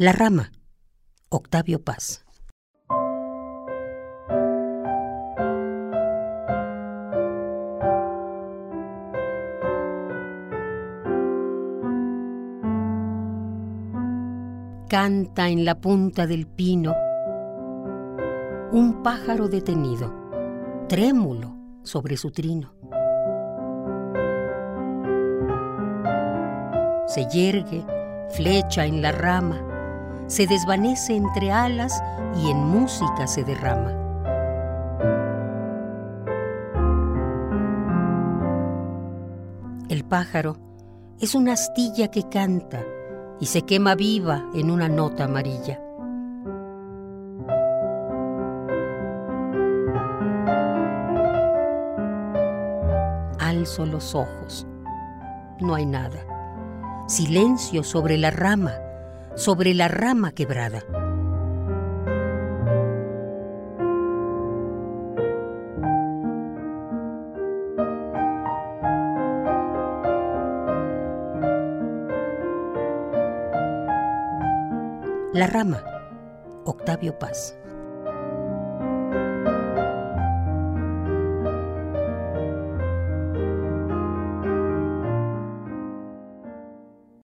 La rama, Octavio Paz. Canta en la punta del pino un pájaro detenido, trémulo sobre su trino. Se yergue, flecha en la rama, se desvanece entre alas y en música se derrama. El pájaro es una astilla que canta y se quema viva en una nota amarilla. Alzo los ojos. No hay nada. Silencio sobre la rama, sobre la rama quebrada. La rama, Octavio Paz.